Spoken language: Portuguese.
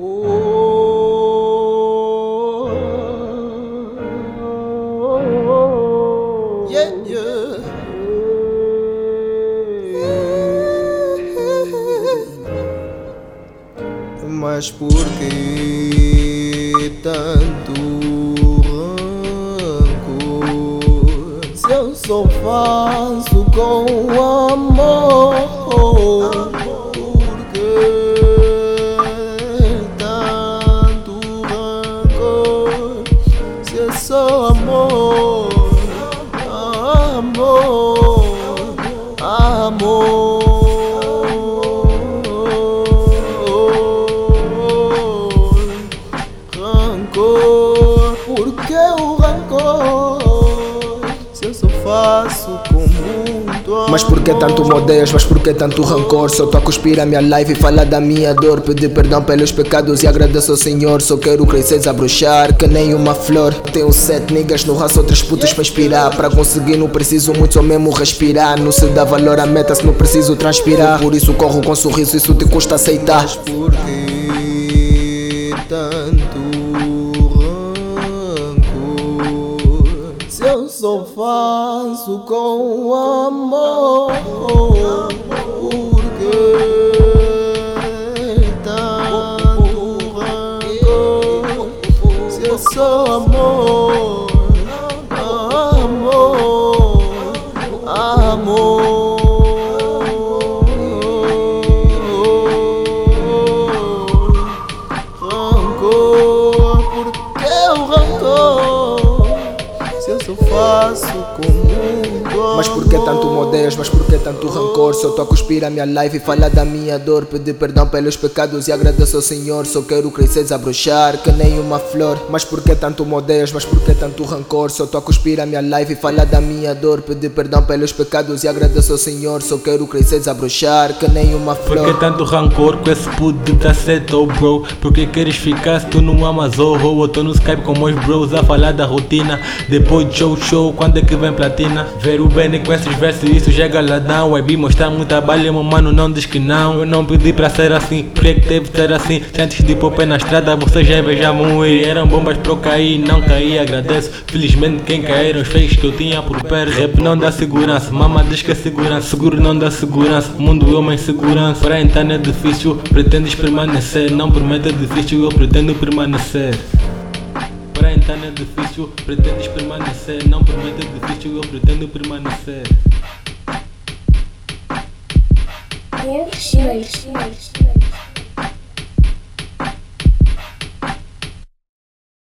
Oh. Mas por que tanto rancor? Se eu só faço com amor, por que o rancor? Se eu só faço com muito. Mas por que tanto me odeias? Mas por que tanto rancor? Só tô a cuspir a minha live e falar da minha dor Pedir perdão pelos pecados e agradeço ao Senhor Só quero crescer, desabrochar que nem uma flor Tenho sete niggas no raço, outras putas pra inspirar Pra conseguir não preciso muito, só mesmo respirar Não se dá valor à meta se não preciso transpirar Por isso corro com sorriso, isso te custa aceitar Mas por que só faço com amor, Mas por que tanto me odeias? Mas por que tanto rancor? Só tô a cuspir a minha live e falar da minha dor Pedir perdão pelos pecados e agradeço ao Senhor Só quero crescer, desabrochar que nem uma flor Mas por que tanto me odeias? Mas por que tanto rancor? Só tô a cuspir a minha live e falar da minha dor Pedir perdão pelos pecados e agradeço ao Senhor Só quero crescer, desabrochar que nem uma Por que flor tanto rancor com esse puto cacete, oh bro? Por que queres ficar se tu não amas, oh ho? Eu tô no Skype com meus bros a falar da rotina Depois de show, show, quando é que vem platina? Ver o Benny com esses versos, isso já é galadão. Web mostrar muito trabalho, meu mano não diz que não. Eu não pedi pra ser assim, por que teve ser assim? Antes de pôr pé na estrada, você já invejavam e Eram bombas pra eu cair, não caí, agradeço. Felizmente quem caíram os fakes que eu tinha por perto. Rap não dá segurança, mama diz que é segurança. Seguro não dá segurança, mundo é uma insegurança. Para entrar é difícil, pretendes permanecer. Não prometo é difícil, eu pretendo permanecer para entrar é difícil, pretendes permanecer Não prometo é difícil, eu pretendo permanecer.